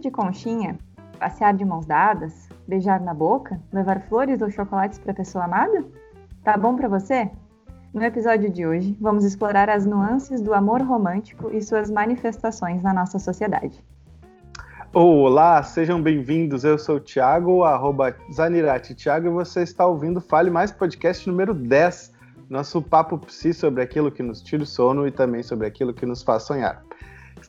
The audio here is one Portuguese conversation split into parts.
De conchinha? Passear de mãos dadas? Beijar na boca? Levar flores ou chocolates para a pessoa amada? Tá bom para você? No episódio de hoje, vamos explorar as nuances do amor romântico e suas manifestações na nossa sociedade. Olá, sejam bem-vindos. Eu sou o Thiago, arroba Zanirati Thiago, e você está ouvindo Fale Mais Podcast número 10, nosso papo psi sobre aquilo que nos tira o sono e também sobre aquilo que nos faz sonhar.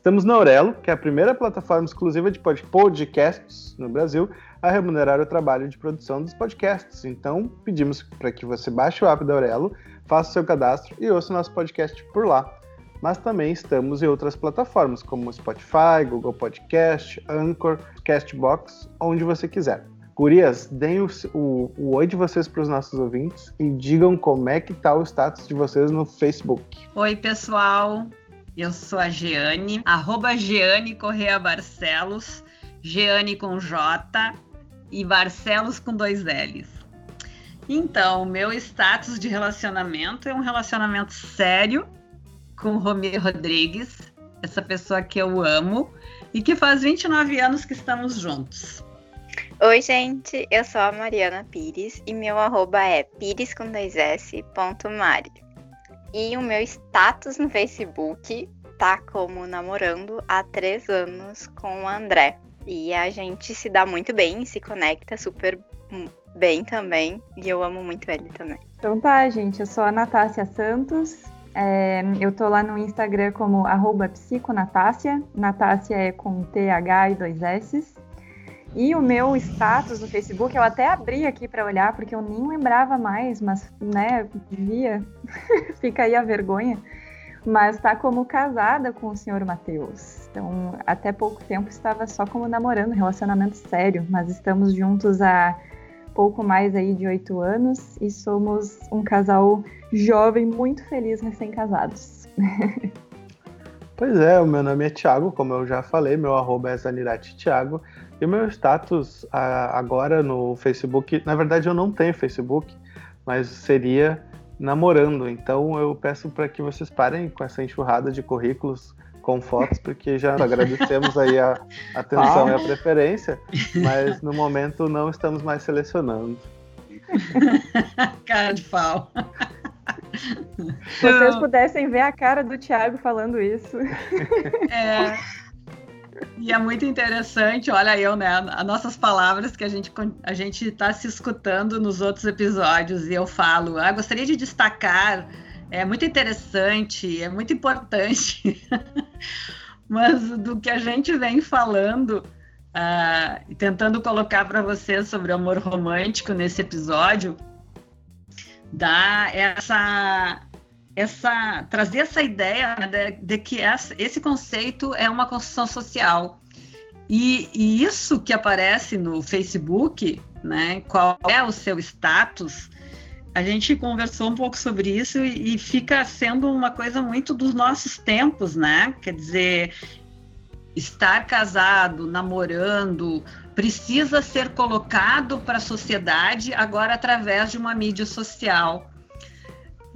Estamos na Aurelo, que é a primeira plataforma exclusiva de podcasts no Brasil a remunerar o trabalho de produção dos podcasts. Então, pedimos para que você baixe o app da Aurelo, faça o seu cadastro e ouça o nosso podcast por lá. Mas também estamos em outras plataformas, como Spotify, Google Podcast, Anchor, Castbox, onde você quiser. Gurias, deem o, o, o oi de vocês para os nossos ouvintes e digam como é que está o status de vocês no Facebook. Oi, pessoal. Eu sou a Geane, arroba Geane Correia Barcelos, Geane com J e Barcelos com dois L's. Então, meu status de relacionamento é um relacionamento sério com Romir Rodrigues, essa pessoa que eu amo e que faz 29 anos que estamos juntos. Oi, gente, eu sou a Mariana Pires e meu arroba é pires com dois S, ponto Mari. E o meu status no Facebook tá como namorando há três anos com o André. E a gente se dá muito bem, se conecta super bem também. E eu amo muito ele também. Então tá, gente. Eu sou a Natácia Santos. É, eu tô lá no Instagram como psiconatácia. Natácia é com TH e dois S. E o meu status no Facebook, eu até abri aqui para olhar, porque eu nem lembrava mais, mas, né, devia. Fica aí a vergonha. Mas está como casada com o senhor Matheus. Então, até pouco tempo estava só como namorando, relacionamento sério, mas estamos juntos há pouco mais aí de oito anos e somos um casal jovem, muito feliz, recém-casados. Pois é, o meu nome é Thiago, como eu já falei, meu arroba é Zanirati Thiago. E o meu status agora no Facebook, na verdade eu não tenho Facebook, mas seria namorando. Então eu peço para que vocês parem com essa enxurrada de currículos com fotos, porque já agradecemos aí a atenção e a preferência, mas no momento não estamos mais selecionando. Cara de pau. Se vocês pudessem ver a cara do Thiago falando isso. É. E é muito interessante, olha eu, né? As nossas palavras que a gente a gente está se escutando nos outros episódios e eu falo, ah, gostaria de destacar, é muito interessante, é muito importante, mas do que a gente vem falando uh, e tentando colocar para vocês sobre o amor romântico nesse episódio, dá essa essa trazer essa ideia né, de, de, que essa, esse conceito é uma construção social e, e, isso que aparece no Facebook, né? Qual é o seu status? A gente conversou um pouco sobre isso e, e fica sendo uma coisa muito dos nossos tempos, né? Quer dizer, estar casado, namorando, precisa ser colocado para a sociedade agora através de uma mídia social.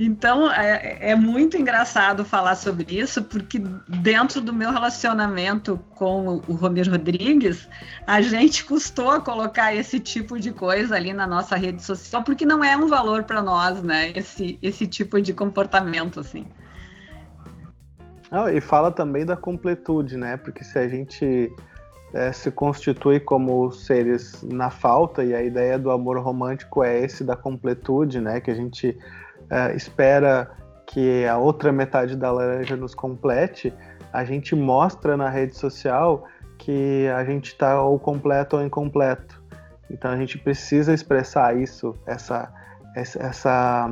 Então é, é, muito engraçado falar sobre isso, porque dentro do meu relacionamento com o Romir Rodrigues, a gente custou a colocar esse tipo de coisa ali na nossa rede social, porque não é um valor para nós, né? Esse, esse tipo de comportamento, assim. e fala também da completude, né? Porque se a gente é, se constitui como seres na falta, e a ideia do amor romântico é esse da completude, né? Que a gente uh, espera que a outra metade da laranja nos complete, a gente mostra na rede social que a gente está ou completo ou incompleto. Então a gente precisa expressar isso, essa, essa, essa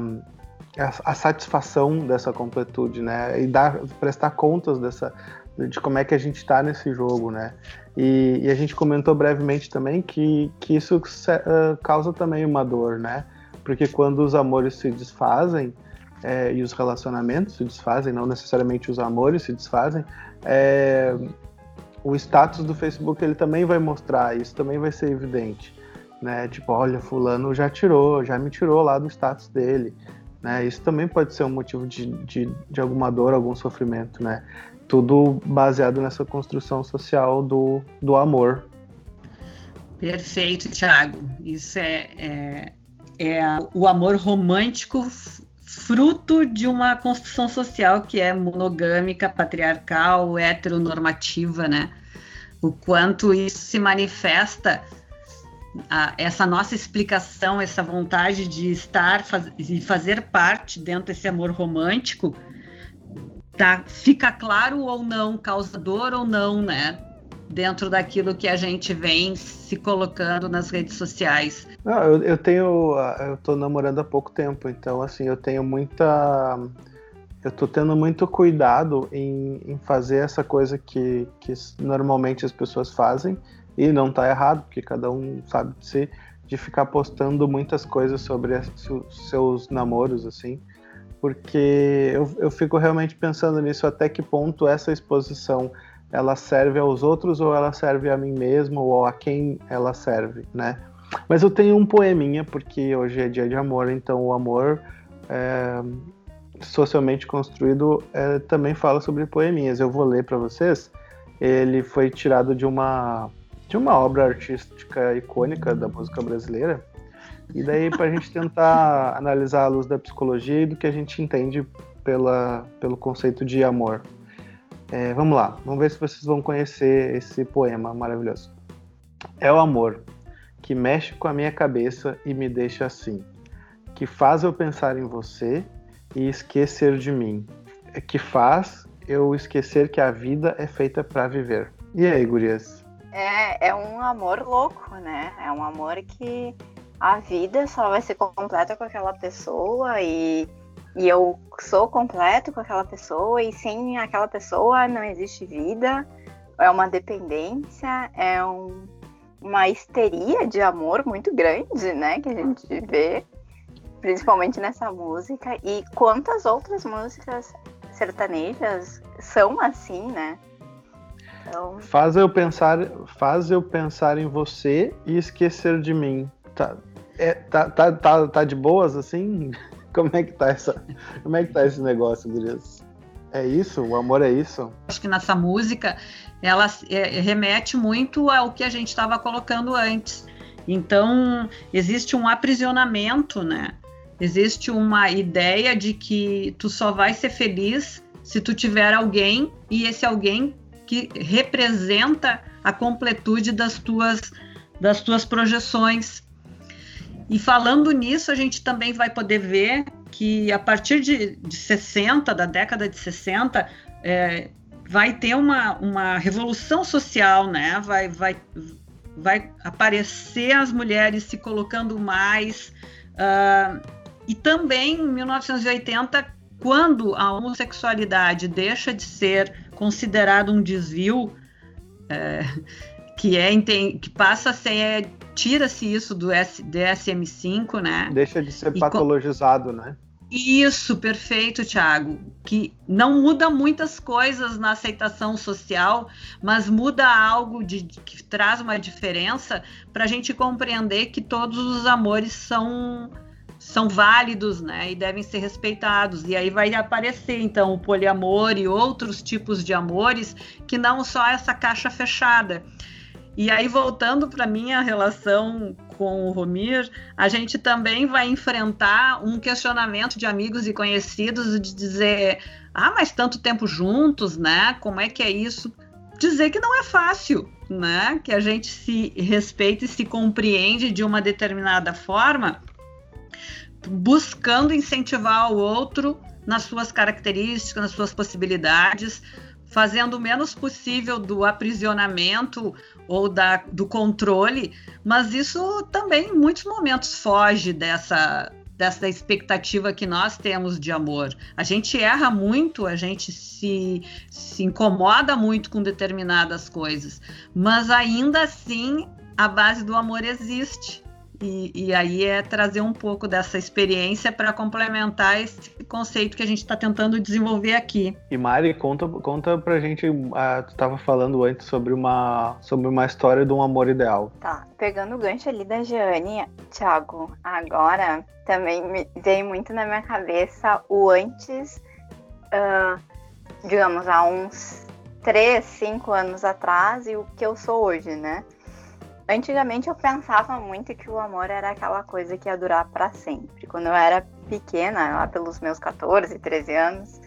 a, a satisfação dessa completude, né? E dar, prestar contas dessa, de como é que a gente está nesse jogo, né? E, e, a gente comentou brevemente também que, que isso causa também uma dor, né? Porque quando os amores se desfazem é, e os relacionamentos se desfazem, não necessariamente os amores se desfazem, é, o status do Facebook ele também vai mostrar, isso também vai ser evidente, né? Tipo, olha, fulano já tirou, já me tirou lá do status dele. né? Isso também pode ser um motivo de, de, de alguma dor, algum sofrimento, né? Tudo baseado nessa construção social do, do amor. Perfeito, Thiago. Isso é, é, é o amor romântico fruto de uma construção social que é monogâmica, patriarcal, heteronormativa, né? O quanto isso se manifesta, a, essa nossa explicação, essa vontade de estar e fazer parte dentro desse amor romântico, tá, fica claro ou não, causador ou não, né? Dentro daquilo que a gente vem se colocando nas redes sociais. Não, eu, eu tenho. Eu tô namorando há pouco tempo, então assim, eu tenho muita. Eu tô tendo muito cuidado em, em fazer essa coisa que, que normalmente as pessoas fazem, e não tá errado, porque cada um sabe de si, de ficar postando muitas coisas sobre os seus namoros, assim, porque eu, eu fico realmente pensando nisso, até que ponto essa exposição ela serve aos outros ou ela serve a mim mesmo ou a quem ela serve, né? Mas eu tenho um poeminha, porque hoje é dia de amor, então o amor é, socialmente construído é, também fala sobre poeminhas. Eu vou ler para vocês. Ele foi tirado de uma, de uma obra artística icônica da música brasileira. E daí, para a gente tentar analisar a luz da psicologia e do que a gente entende pela, pelo conceito de amor. É, vamos lá, vamos ver se vocês vão conhecer esse poema maravilhoso. É o amor que mexe com a minha cabeça e me deixa assim, que faz eu pensar em você e esquecer de mim, é que faz eu esquecer que a vida é feita para viver. E aí, gurias? É, é um amor louco, né? É um amor que a vida só vai ser completa com aquela pessoa e, e eu sou completo com aquela pessoa e sem aquela pessoa não existe vida. É uma dependência, é um uma histeria de amor muito grande, né? Que a gente vê, principalmente nessa música. E quantas outras músicas sertanejas são assim, né? Então... Faz eu pensar, faz eu pensar em você e esquecer de mim. Tá, é, tá, tá, tá, tá de boas assim? Como é que tá essa? Como é que tá esse negócio, Gurias? É isso? O amor é isso? Acho que nessa música ela é, remete muito ao que a gente estava colocando antes. Então, existe um aprisionamento, né? Existe uma ideia de que tu só vai ser feliz se tu tiver alguém e esse alguém que representa a completude das tuas das tuas projeções. E falando nisso, a gente também vai poder ver que a partir de, de 60, da década de 60, é, vai ter uma, uma revolução social, né? Vai, vai, vai aparecer as mulheres se colocando mais. Uh, e também em 1980, quando a homossexualidade deixa de ser considerado um desvio, é, que é que passa a ser tira-se isso do DSM-5, né? Deixa de ser patologizado, né? Isso, perfeito, Thiago. Que não muda muitas coisas na aceitação social, mas muda algo de, de que traz uma diferença para a gente compreender que todos os amores são são válidos, né, e devem ser respeitados. E aí vai aparecer então o poliamor e outros tipos de amores que não só essa caixa fechada. E aí, voltando para minha relação com o Romir, a gente também vai enfrentar um questionamento de amigos e conhecidos de dizer: ah, mas tanto tempo juntos, né? Como é que é isso? Dizer que não é fácil, né? Que a gente se respeita e se compreende de uma determinada forma, buscando incentivar o outro nas suas características, nas suas possibilidades, fazendo o menos possível do aprisionamento ou da, do controle, mas isso também em muitos momentos foge dessa, dessa expectativa que nós temos de amor. A gente erra muito, a gente se, se incomoda muito com determinadas coisas, mas ainda assim a base do amor existe. E, e aí é trazer um pouco dessa experiência para complementar esse conceito que a gente está tentando desenvolver aqui. E Mari, conta, conta pra gente, ah, tu estava falando antes sobre uma, sobre uma história de um amor ideal. Tá, pegando o gancho ali da Jeane, Thiago, agora também me veio muito na minha cabeça o antes, uh, digamos, há uns 3, 5 anos atrás e o que eu sou hoje, né? Antigamente eu pensava muito que o amor era aquela coisa que ia durar para sempre. Quando eu era pequena, lá pelos meus 14, 13 anos,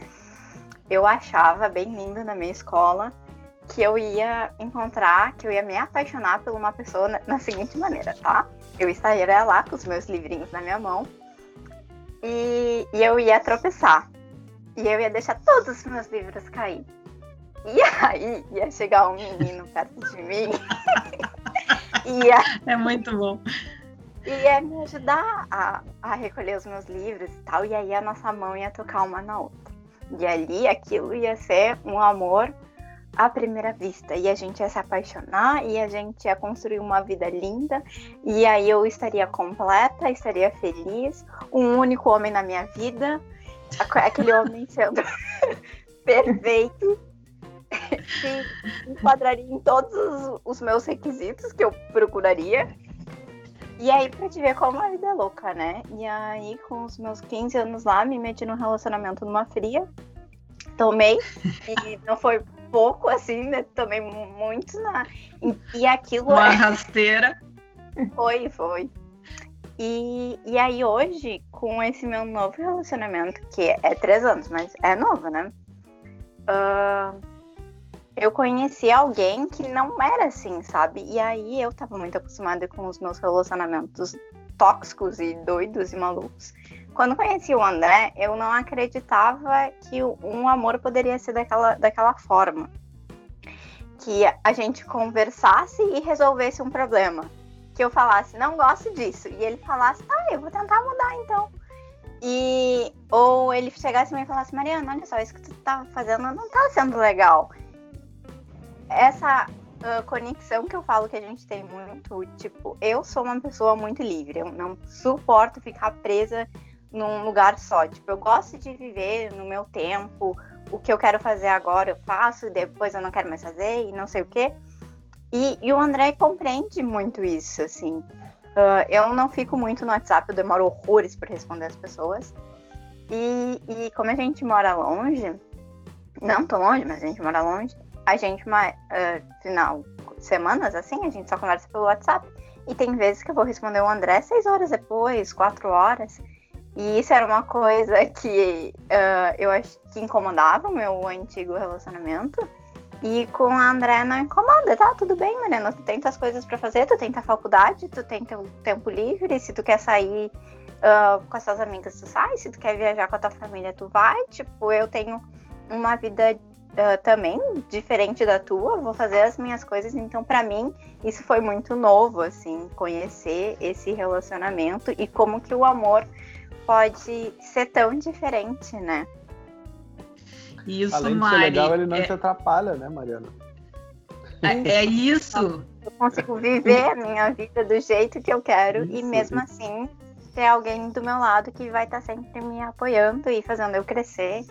eu achava bem lindo na minha escola que eu ia encontrar, que eu ia me apaixonar por uma pessoa na, na seguinte maneira, tá? Eu estaria lá com os meus livrinhos na minha mão e, e eu ia tropeçar. E eu ia deixar todos os meus livros cair. E aí ia chegar um menino perto de mim ia, é muito bom. Ia me ajudar a, a recolher os meus livros e tal. E aí a nossa mão ia tocar uma na outra. E ali aquilo ia ser um amor à primeira vista. E a gente ia se apaixonar e a gente ia construir uma vida linda. E aí eu estaria completa, estaria feliz. Um único homem na minha vida. Aquele homem sendo perfeito que enquadraria em todos os, os, meus requisitos que eu procuraria. E aí, pra te ver como a vida é louca, né? E aí, com os meus 15 anos lá, me meti num relacionamento numa fria. Tomei, e não foi pouco, assim, né? Tomei muito na. E, e aquilo. Uma é... rasteira. Foi, foi. E, e aí, hoje, com esse meu novo relacionamento, que é três anos, mas é novo, né? Uh, eu conheci alguém que não era assim, sabe? E aí eu tava muito acostumada com os meus relacionamentos tóxicos e doidos e malucos. Quando conheci o André, eu não acreditava que um amor poderia ser daquela, daquela forma. Que a gente conversasse e resolvesse um problema. Que eu falasse, não gosto disso. E ele falasse, tá, eu vou tentar mudar então. E ou ele chegasse e me falasse, Mariana, olha só, isso que tu tá fazendo não tá sendo legal essa uh, conexão que eu falo que a gente tem muito, tipo, eu sou uma pessoa muito livre, eu não suporto ficar presa num lugar só. Tipo, eu gosto de viver no meu tempo, o que eu quero fazer agora eu faço, depois eu não quero mais fazer e não sei o quê. E, e o André compreende muito isso, assim. Uh, eu não fico muito no WhatsApp, eu demoro horrores para responder as pessoas. E, e como a gente mora longe, não tão longe, mas a gente mora longe, a gente, uh, final, semanas assim, a gente só conversa pelo WhatsApp. E tem vezes que eu vou responder o André seis horas depois, quatro horas. E isso era uma coisa que uh, eu acho que incomodava o meu antigo relacionamento. E com a André não incomoda, tá? Tudo bem, Mariana. Tu tem as coisas para fazer, tu tem a faculdade, tu tem teu tempo livre. Se tu quer sair uh, com as tuas amigas, tu sai. Se tu quer viajar com a tua família, tu vai. Tipo, eu tenho uma vida uh, também diferente da tua, vou fazer as minhas coisas. Então, para mim, isso foi muito novo, assim, conhecer esse relacionamento e como que o amor pode ser tão diferente, né? Isso, Além de Mari, ser legal, ele não é... te atrapalha, né, Mariana? É, é, isso. Eu consigo viver a minha vida do jeito que eu quero isso, e mesmo assim ter alguém do meu lado que vai estar sempre me apoiando e fazendo eu crescer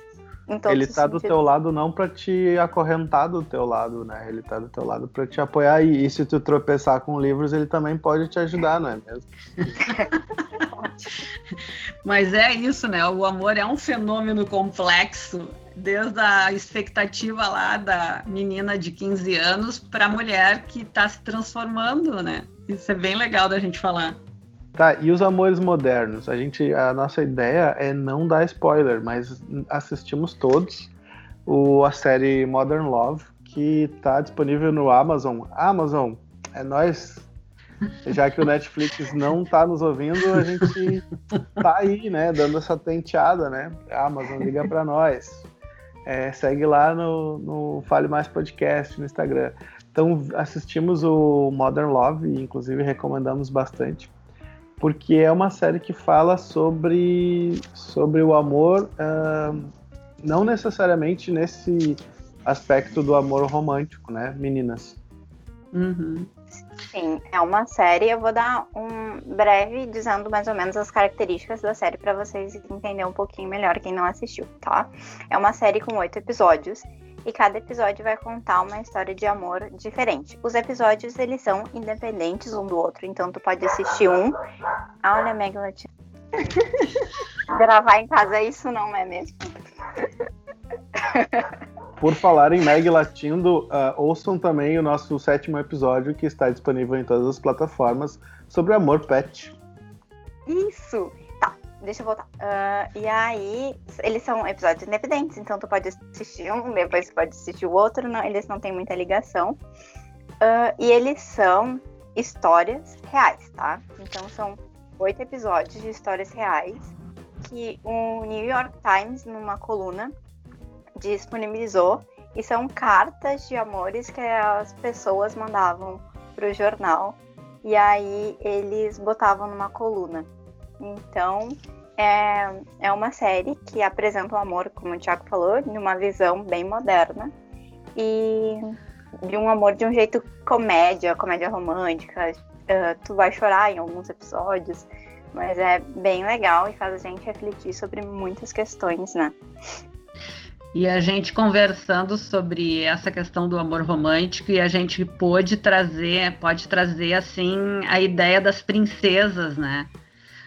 ele tá do teu lado não para te acorrentar do teu lado, né? Ele tá do teu lado para te apoiar e, e, se tu tropeçar com livros, ele também pode te ajudar, não é mesmo? Mas é isso, né? O amor é um fenômeno complexo, desde a expectativa lá da menina de 15 anos para a mulher que está se transformando, né? Isso é bem legal da gente falar. Tá, e os amores modernos? A gente, a nossa ideia é não dar spoiler, mas assistimos todos o, a série Modern Love, que está disponível no Amazon. Amazon, é nós. Já que o Netflix não está nos ouvindo, a gente tá aí, né, dando essa tenteada, né? Amazon, liga para nós. É, segue lá no, no Fale Mais Podcast no Instagram. Então assistimos o Modern Love, inclusive recomendamos bastante porque é uma série que fala sobre, sobre o amor, uh, não necessariamente nesse aspecto do amor romântico, né, meninas? Uhum. Sim, é uma série. Eu vou dar um breve dizendo mais ou menos as características da série para vocês entenderem um pouquinho melhor quem não assistiu, tá? É uma série com oito episódios e cada episódio vai contar uma história de amor diferente. Os episódios eles são independentes um do outro, então tu pode assistir um. Ah, olha Meg Latino. Gravar em casa é isso não é mesmo? Por falar em Meg Latindo, uh, ouçam também o nosso sétimo episódio que está disponível em todas as plataformas sobre amor pet. Isso! Deixa eu voltar. Uh, e aí, eles são episódios independentes, então tu pode assistir um, depois tu pode assistir o outro, não, eles não têm muita ligação. Uh, e eles são histórias reais, tá? Então são oito episódios de histórias reais que o New York Times, numa coluna, disponibilizou e são cartas de amores que as pessoas mandavam para o jornal e aí eles botavam numa coluna. Então é, é uma série que apresenta o amor, como o Tiago falou, de uma visão bem moderna e de um amor de um jeito comédia, comédia romântica. Uh, tu vai chorar em alguns episódios, mas é bem legal e faz a gente refletir sobre muitas questões, né? E a gente conversando sobre essa questão do amor romântico e a gente pôde trazer, pode trazer assim a ideia das princesas, né?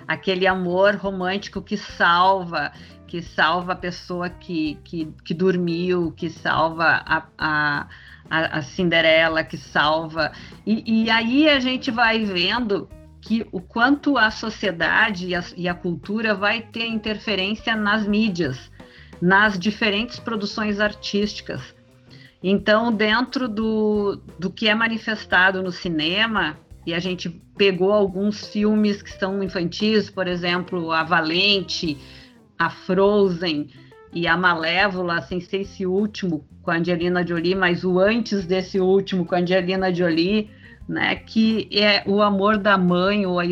Aquele amor romântico que salva, que salva a pessoa que, que, que dormiu, que salva a, a, a, Cinderela, que salva. E, e aí a gente vai vendo que o quanto a sociedade e a, e a cultura vai ter interferência nas mídias nas diferentes produções artísticas. Então, dentro do, do que é manifestado no cinema, e a gente pegou alguns filmes que são infantis, por exemplo, A Valente, A Frozen e A Malévola, sem ser esse último com a Angelina Jolie, mas o antes desse último com a Angelina Jolie, né, que é o amor da mãe ou a,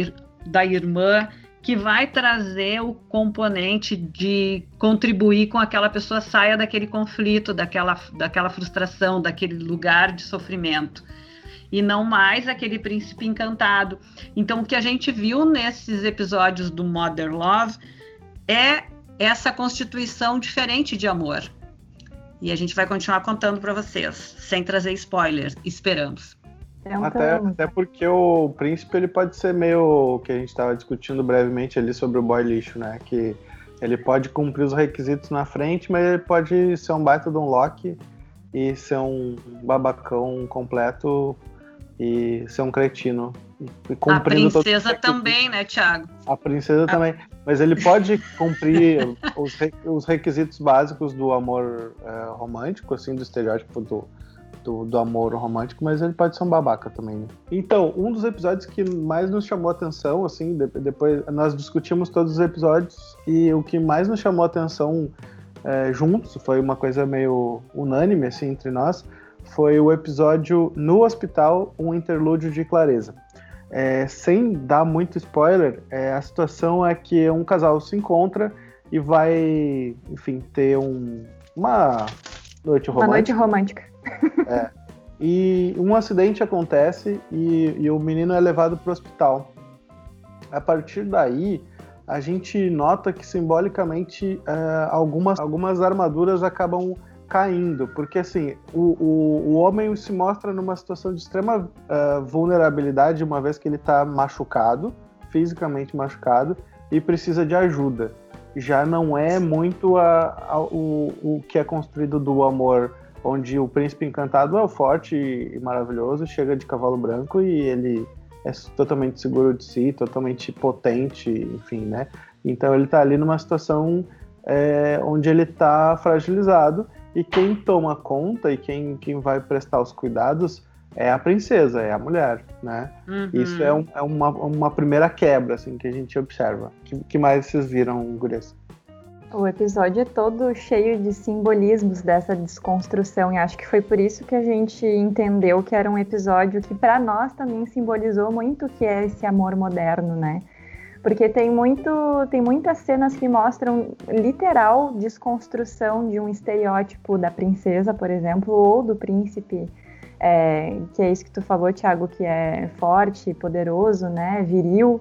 da irmã que vai trazer o componente de contribuir com aquela pessoa saia daquele conflito, daquela, daquela frustração, daquele lugar de sofrimento. E não mais aquele príncipe encantado. Então, o que a gente viu nesses episódios do Mother Love é essa constituição diferente de amor. E a gente vai continuar contando para vocês, sem trazer spoilers, esperamos. É até, até porque o príncipe ele pode ser meio que a gente estava discutindo brevemente ali sobre o boy lixo, né? Que ele pode cumprir os requisitos na frente, mas ele pode ser um baita de um Loki e ser um babacão completo e ser um cretino. a princesa também, né, Thiago? A princesa a... também. Mas ele pode cumprir os, os requisitos básicos do amor é, romântico, assim, do estereótipo do, do, do, amor romântico, mas ele pode ser um babaca também. Né? Então, um dos episódios que mais nos chamou a atenção, assim, de, depois nós discutimos todos os episódios e o que mais nos chamou a atenção é, juntos, foi uma coisa meio unânime, assim, entre nós, foi o episódio No Hospital, um interlúdio de clareza. É, sem dar muito spoiler, é, a situação é que um casal se encontra e vai, enfim, ter um, uma noite romântica. Uma noite romântica. É. E um acidente acontece e, e o menino é levado para o hospital. A partir daí, a gente nota que simbolicamente é, algumas, algumas armaduras acabam caindo, porque assim, o, o, o homem se mostra numa situação de extrema uh, vulnerabilidade, uma vez que ele está machucado, fisicamente machucado, e precisa de ajuda. Já não é muito a, a, o, o que é construído do amor onde o príncipe encantado é o forte e maravilhoso, chega de cavalo branco e ele é totalmente seguro de si, totalmente potente, enfim, né? Então ele tá ali numa situação é, onde ele tá fragilizado e quem toma conta e quem, quem vai prestar os cuidados é a princesa, é a mulher, né? Uhum. Isso é, um, é uma, uma primeira quebra, assim, que a gente observa. O que, que mais vocês viram, Gurias? O episódio é todo cheio de simbolismos dessa desconstrução e acho que foi por isso que a gente entendeu que era um episódio que para nós também simbolizou muito o que é esse amor moderno, né? Porque tem muito, tem muitas cenas que mostram literal desconstrução de um estereótipo da princesa, por exemplo, ou do príncipe é, que é isso que tu falou, Thiago, que é forte, poderoso, né, viril,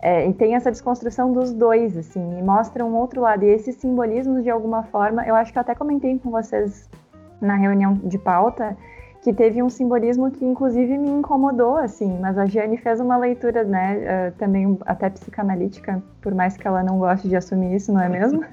é, e tem essa desconstrução dos dois, assim, e mostra um outro lado. E esses simbolismos, de alguma forma, eu acho que eu até comentei com vocês na reunião de pauta, que teve um simbolismo que inclusive me incomodou, assim, mas a Giane fez uma leitura, né, uh, também até psicanalítica, por mais que ela não goste de assumir isso, não é mesmo?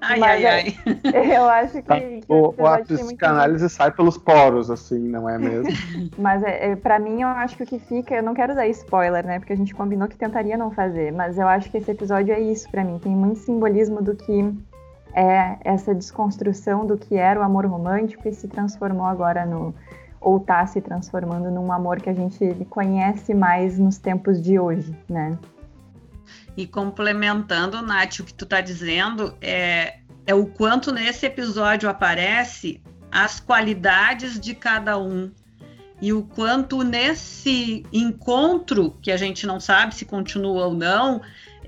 ai, mas, ai, ai. Eu acho que, tá. que o, a psicanálise muito... sai pelos poros, assim, não é mesmo? mas é, é, para mim, eu acho que o que fica, eu não quero dar spoiler, né, porque a gente combinou que tentaria não fazer, mas eu acho que esse episódio é isso para mim, tem muito simbolismo do que é essa desconstrução do que era o amor romântico e se transformou agora no ou está se transformando num amor que a gente conhece mais nos tempos de hoje, né? E complementando, Nath, o que tu está dizendo é, é o quanto nesse episódio aparece as qualidades de cada um e o quanto nesse encontro, que a gente não sabe se continua ou não,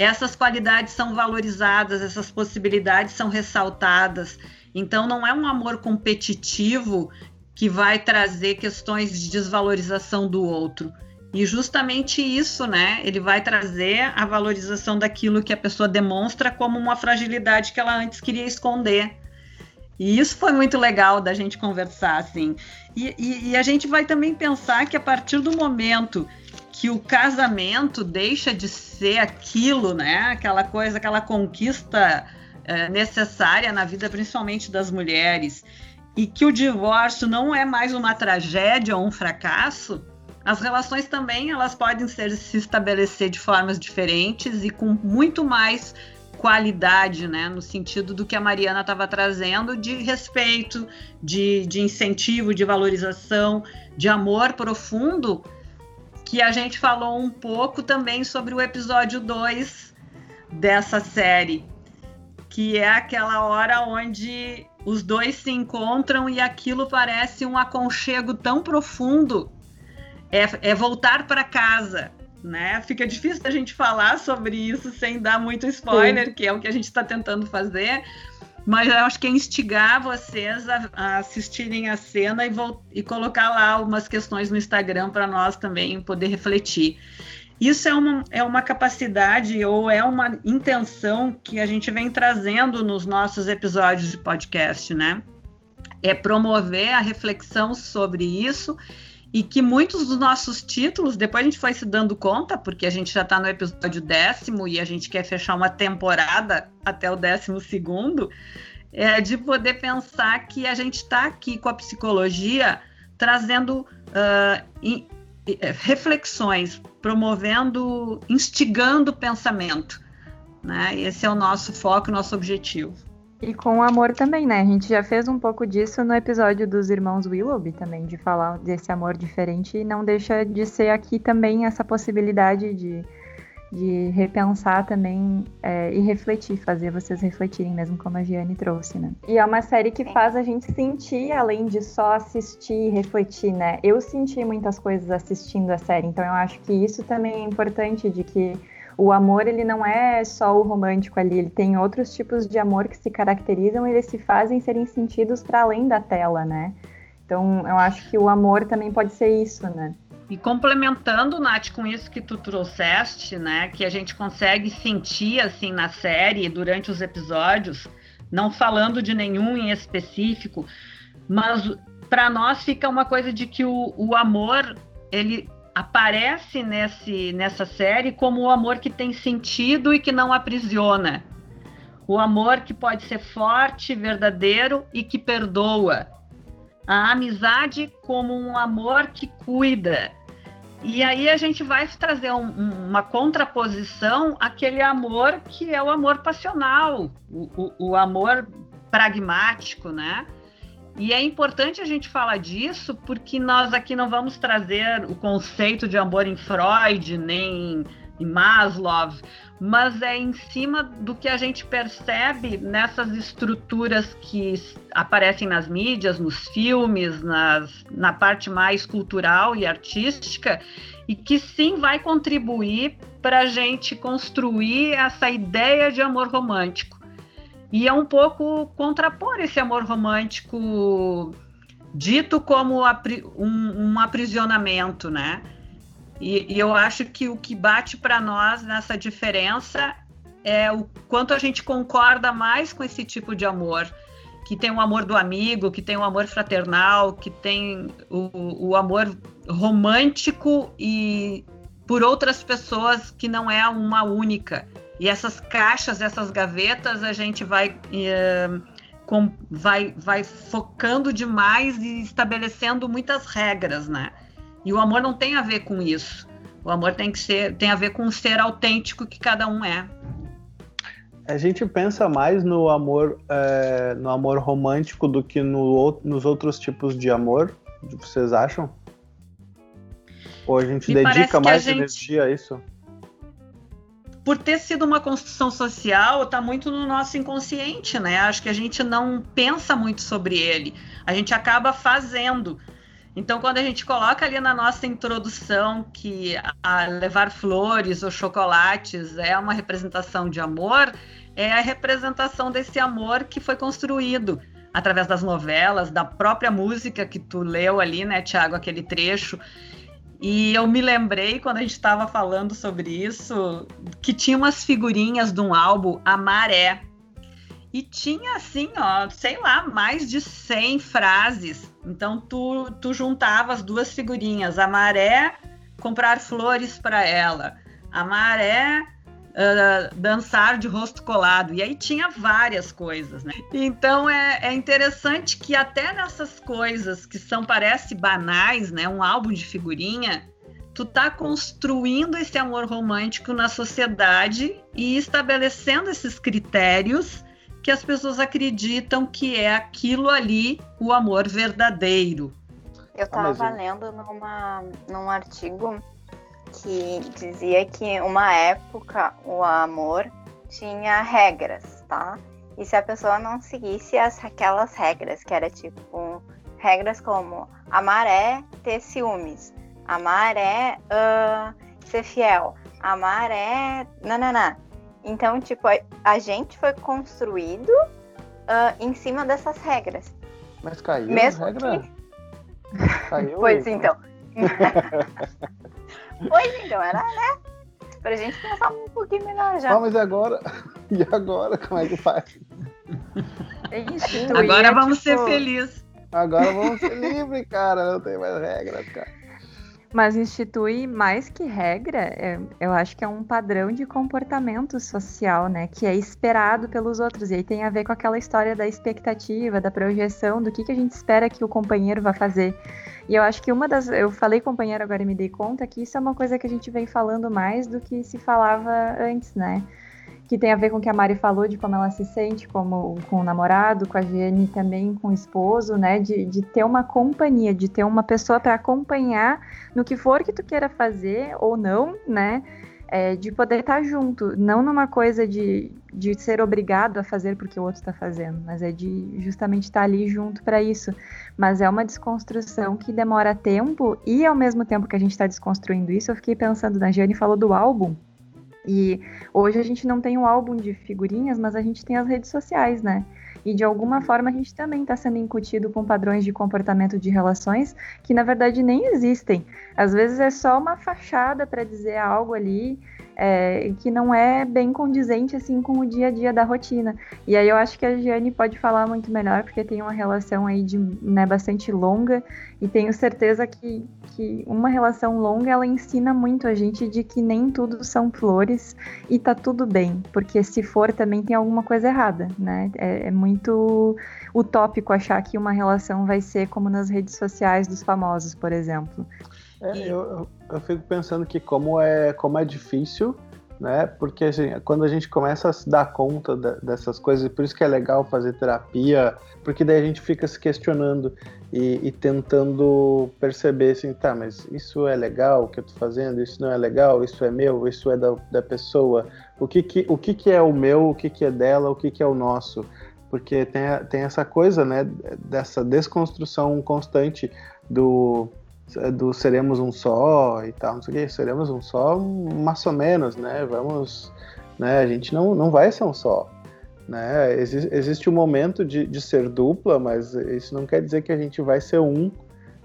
essas qualidades são valorizadas, essas possibilidades são ressaltadas. Então, não é um amor competitivo que vai trazer questões de desvalorização do outro. E justamente isso, né? Ele vai trazer a valorização daquilo que a pessoa demonstra como uma fragilidade que ela antes queria esconder. E isso foi muito legal da gente conversar, assim. E, e, e a gente vai também pensar que a partir do momento que o casamento deixa de ser aquilo, né? Aquela coisa, aquela conquista é, necessária na vida, principalmente das mulheres, e que o divórcio não é mais uma tragédia ou um fracasso, as relações também elas podem ser, se estabelecer de formas diferentes e com muito mais qualidade, né? No sentido do que a Mariana estava trazendo de respeito, de, de incentivo, de valorização, de amor profundo que a gente falou um pouco também sobre o episódio 2 dessa série, que é aquela hora onde os dois se encontram e aquilo parece um aconchego tão profundo. É, é voltar para casa, né? Fica difícil a gente falar sobre isso sem dar muito spoiler, Sim. que é o que a gente está tentando fazer, mas eu acho que é instigar vocês a, a assistirem a cena e, e colocar lá algumas questões no Instagram para nós também poder refletir. Isso é uma, é uma capacidade ou é uma intenção que a gente vem trazendo nos nossos episódios de podcast, né? É promover a reflexão sobre isso e que muitos dos nossos títulos, depois a gente foi se dando conta, porque a gente já está no episódio décimo e a gente quer fechar uma temporada até o décimo segundo, é de poder pensar que a gente está aqui com a psicologia trazendo uh, in, reflexões, promovendo, instigando o pensamento. Né? Esse é o nosso foco, nosso objetivo. E com o amor também, né? A gente já fez um pouco disso no episódio dos irmãos Willoughby também, de falar desse amor diferente e não deixa de ser aqui também essa possibilidade de, de repensar também é, e refletir, fazer vocês refletirem mesmo como a Giane trouxe, né? E é uma série que faz a gente sentir, além de só assistir e refletir, né? Eu senti muitas coisas assistindo a série, então eu acho que isso também é importante de que o amor ele não é só o romântico ali, ele tem outros tipos de amor que se caracterizam e eles se fazem serem sentidos para além da tela, né? Então eu acho que o amor também pode ser isso, né? E complementando, Nath, com isso que tu trouxeste, né, que a gente consegue sentir assim na série durante os episódios, não falando de nenhum em específico, mas para nós fica uma coisa de que o, o amor ele aparece nesse, nessa série como o amor que tem sentido e que não aprisiona. O amor que pode ser forte, verdadeiro e que perdoa. A amizade como um amor que cuida. E aí a gente vai trazer um, uma contraposição àquele amor que é o amor passional, o, o, o amor pragmático, né? E é importante a gente falar disso porque nós aqui não vamos trazer o conceito de amor em Freud, nem em Maslow, mas é em cima do que a gente percebe nessas estruturas que aparecem nas mídias, nos filmes, nas, na parte mais cultural e artística, e que sim vai contribuir para a gente construir essa ideia de amor romântico. E é um pouco contrapor esse amor romântico dito como um, um aprisionamento, né? E, e, eu acho que o que bate para nós nessa diferença é o quanto a gente concorda mais com esse tipo de amor, que tem o amor do amigo, que tem o amor fraternal, que tem o, o amor romântico e por outras pessoas que não é uma única. E essas caixas, essas gavetas, a gente vai, eh, com, vai, vai focando demais e estabelecendo muitas regras, né? E o amor não tem a ver com isso. O amor tem que ser, tem a ver com o ser autêntico que cada um é. A gente pensa mais no amor, é, no amor romântico do que no, nos outros tipos de amor. Vocês acham? Ou a gente Me dedica mais gente... energia a isso? Por ter sido uma construção social, está muito no nosso inconsciente, né? Acho que a gente não pensa muito sobre ele. A gente acaba fazendo. Então, quando a gente coloca ali na nossa introdução que levar flores ou chocolates é uma representação de amor, é a representação desse amor que foi construído através das novelas, da própria música que tu leu ali, né, Tiago, aquele trecho. E eu me lembrei, quando a gente estava falando sobre isso, que tinha umas figurinhas de um álbum, A Maré. E tinha, assim, ó, sei lá, mais de 100 frases. Então, tu, tu juntava as duas figurinhas. A Maré, comprar flores para ela. A Maré, uh, dançar de rosto colado. E aí tinha várias coisas, né? Então é, é interessante que até nessas coisas que são, parece banais, né? Um álbum de figurinha, tu tá construindo esse amor romântico na sociedade e estabelecendo esses critérios que as pessoas acreditam que é aquilo ali o amor verdadeiro. Eu estava lendo numa, num artigo que dizia que uma época o amor tinha regras, tá? E se a pessoa não seguisse as, aquelas regras, que era tipo regras como amar é ter ciúmes, amar é uh, ser fiel, amar é nananã. Então, tipo, a, a gente foi construído uh, em cima dessas regras. Mas caiu Mesmo a regra? Que... Caiu pois então. Pois então, era, né? Pra gente pensar um pouquinho melhor já. Ah, mas e agora? E agora? Como é que faz? agora vamos tipo... ser felizes. Agora vamos ser livres, cara. Não tem mais regras, cara. Mas instituir mais que regra, é, eu acho que é um padrão de comportamento social, né? Que é esperado pelos outros. E aí tem a ver com aquela história da expectativa, da projeção, do que, que a gente espera que o companheiro vá fazer. E eu acho que uma das. Eu falei companheiro agora e me dei conta que isso é uma coisa que a gente vem falando mais do que se falava antes, né? Que tem a ver com o que a Mari falou de como ela se sente como com o namorado, com a Jenny também com o esposo, né? De, de ter uma companhia, de ter uma pessoa para acompanhar no que for que tu queira fazer ou não, né? É, de poder estar tá junto, não numa coisa de, de ser obrigado a fazer porque o outro está fazendo, mas é de justamente estar tá ali junto para isso. Mas é uma desconstrução que demora tempo e ao mesmo tempo que a gente está desconstruindo isso, eu fiquei pensando na Jane falou do álbum. E hoje a gente não tem um álbum de figurinhas, mas a gente tem as redes sociais, né? E de alguma forma a gente também está sendo incutido com padrões de comportamento de relações que na verdade nem existem. Às vezes é só uma fachada para dizer algo ali é, que não é bem condizente assim com o dia a dia da rotina. E aí eu acho que a Giane pode falar muito melhor, porque tem uma relação aí de né, bastante longa, e tenho certeza que, que uma relação longa ela ensina muito a gente de que nem tudo são flores e tá tudo bem, porque se for também tem alguma coisa errada, né? É, é muito utópico achar que uma relação vai ser como nas redes sociais dos famosos, por exemplo. É, eu, eu fico pensando que como é, como é difícil, né? Porque assim, quando a gente começa a se dar conta de, dessas coisas, e por isso que é legal fazer terapia, porque daí a gente fica se questionando e, e, tentando perceber assim, tá, mas isso é legal o que eu tô fazendo, isso não é legal, isso é meu, isso é da, da pessoa, o que que, o que que é o meu, o que que é dela, o que que é o nosso, porque tem, tem essa coisa, né, dessa desconstrução constante do do seremos um só e tal, não sei o que, seremos um só, mais ou menos, né? Vamos, né? A gente não, não vai ser um só. Né? Existe, existe um momento de, de ser dupla, mas isso não quer dizer que a gente vai ser um.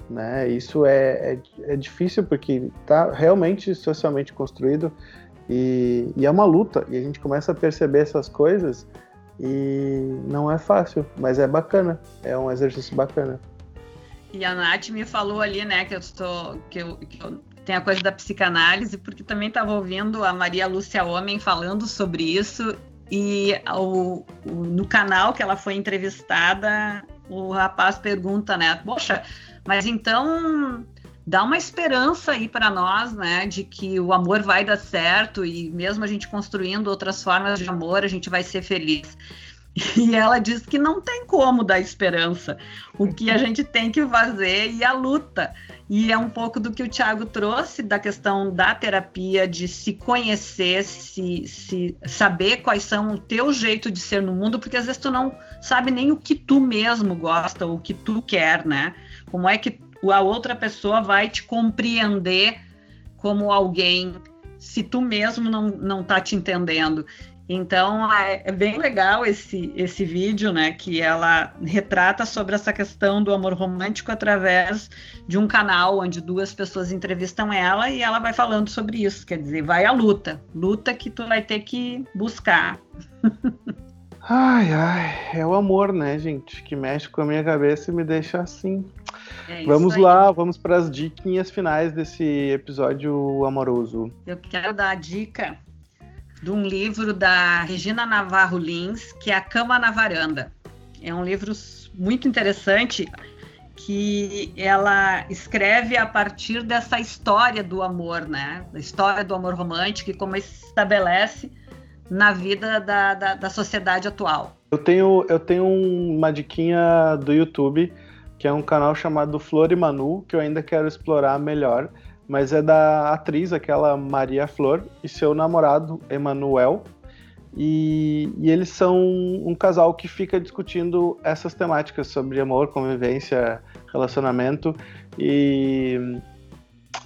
Né? Isso é, é, é difícil porque está realmente socialmente construído e, e, é uma luta. E a gente começa a perceber essas coisas e não é fácil, mas é bacana. É um exercício bacana. E a Nath me falou ali, né, que eu estou. que eu, que eu tenho a coisa da psicanálise, porque também estava ouvindo a Maria Lúcia Homem falando sobre isso. E o, o, no canal que ela foi entrevistada, o rapaz pergunta, né? Poxa, mas então dá uma esperança aí para nós, né, de que o amor vai dar certo e mesmo a gente construindo outras formas de amor, a gente vai ser feliz. E ela diz que não tem como dar esperança. O que a gente tem que fazer e a luta. E é um pouco do que o Tiago trouxe da questão da terapia, de se conhecer, se, se saber quais são o teu jeito de ser no mundo, porque às vezes tu não sabe nem o que tu mesmo gosta, o que tu quer, né? Como é que a outra pessoa vai te compreender como alguém se tu mesmo não, não tá te entendendo. Então é, é, bem legal esse, esse vídeo, né? Que ela retrata sobre essa questão do amor romântico através de um canal onde duas pessoas entrevistam ela e ela vai falando sobre isso. Quer dizer, vai à luta. Luta que tu vai ter que buscar. Ai, ai, é o amor, né, gente? Que mexe com a minha cabeça e me deixa assim. É vamos lá, vamos para as diquinhas finais desse episódio amoroso. Eu quero dar a dica de um livro da Regina Navarro Lins, que é A Cama na Varanda. É um livro muito interessante que ela escreve a partir dessa história do amor, né? Da história do amor romântico e como se estabelece na vida da, da, da sociedade atual. Eu tenho, eu tenho uma diquinha do YouTube, que é um canal chamado Flor e Manu, que eu ainda quero explorar melhor, mas é da atriz, aquela Maria Flor, e seu namorado, Emanuel. E, e, eles são um casal que fica discutindo essas temáticas sobre amor, convivência, relacionamento. E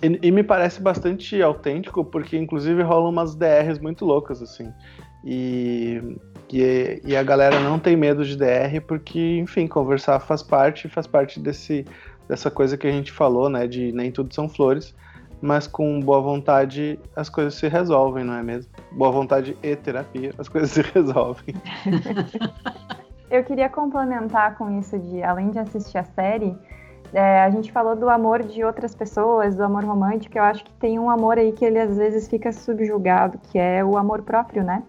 e, e, me parece bastante autêntico, porque inclusive rolam umas DRs muito loucas, assim. E, e, e, a galera não tem medo de DR, porque, enfim, conversar faz parte, faz parte desse, dessa coisa que a gente falou, né? De nem tudo são flores, mas com boa vontade as coisas se resolvem, não é mesmo? Boa vontade e terapia, as coisas se resolvem. Eu queria complementar com isso de, além de assistir a série, é, a gente falou do amor de outras pessoas, do amor romântico. Eu acho que tem um amor aí que ele às vezes fica subjugado, que é o amor próprio, né?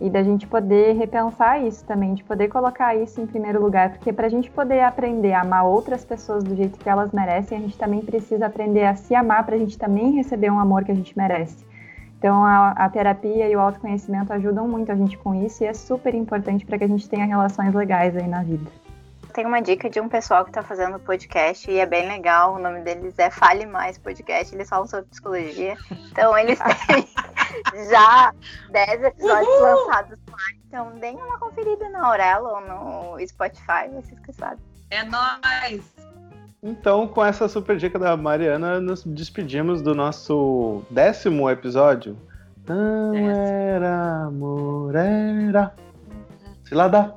E da gente poder repensar isso também, de poder colocar isso em primeiro lugar, porque para a gente poder aprender a amar outras pessoas do jeito que elas merecem, a gente também precisa aprender a se amar para a gente também receber um amor que a gente merece. Então a, a, terapia e o autoconhecimento ajudam muito a gente com isso e é super importante para que a gente tenha relações legais aí na vida. Tem uma dica de um pessoal que tá fazendo podcast e é bem legal. O nome deles é Fale Mais Podcast. Eles falam sobre psicologia. Então, eles têm já 10 episódios Uhul! lançados lá. Então, deem uma conferida na Aurela ou no Spotify, vocês que sabem. É nóis! Então, com essa super dica da Mariana, nos despedimos do nosso décimo episódio. Não era amor, era. Se lá dá.